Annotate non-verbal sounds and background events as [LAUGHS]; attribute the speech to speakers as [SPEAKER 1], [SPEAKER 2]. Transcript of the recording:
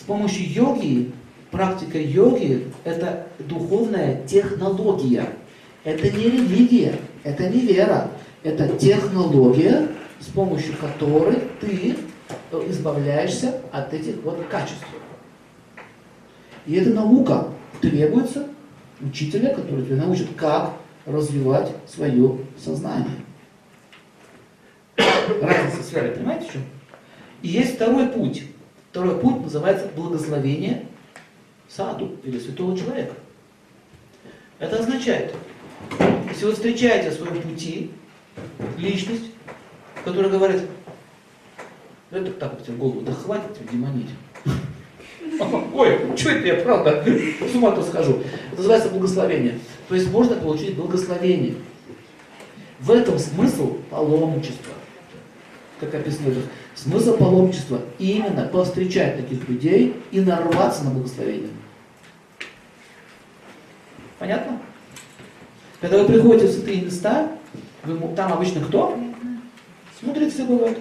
[SPEAKER 1] С помощью йоги, практика йоги – это духовная технология. Это не религия, это не вера, это технология, с помощью которой ты избавляешься от этих вот качеств. И эта наука требуется учителя, который тебя научит, как развивать свое сознание. Разница с понимаете в чем? И есть второй путь. Второй путь называется благословение саду или святого человека. Это означает, если вы встречаете в своем пути личность, которая говорит, это так тебе голову, да хватит тебе демонить. [LAUGHS] Ой, что это я, правда, с ума-то схожу. Называется благословение. То есть можно получить благословение. В этом смысл паломничества. Как описано в Смысл паломничества именно повстречать таких людей и нарваться на благословение. Понятно? Когда вы приходите в святые места, вы, там обычно кто? Мудрецы бывают.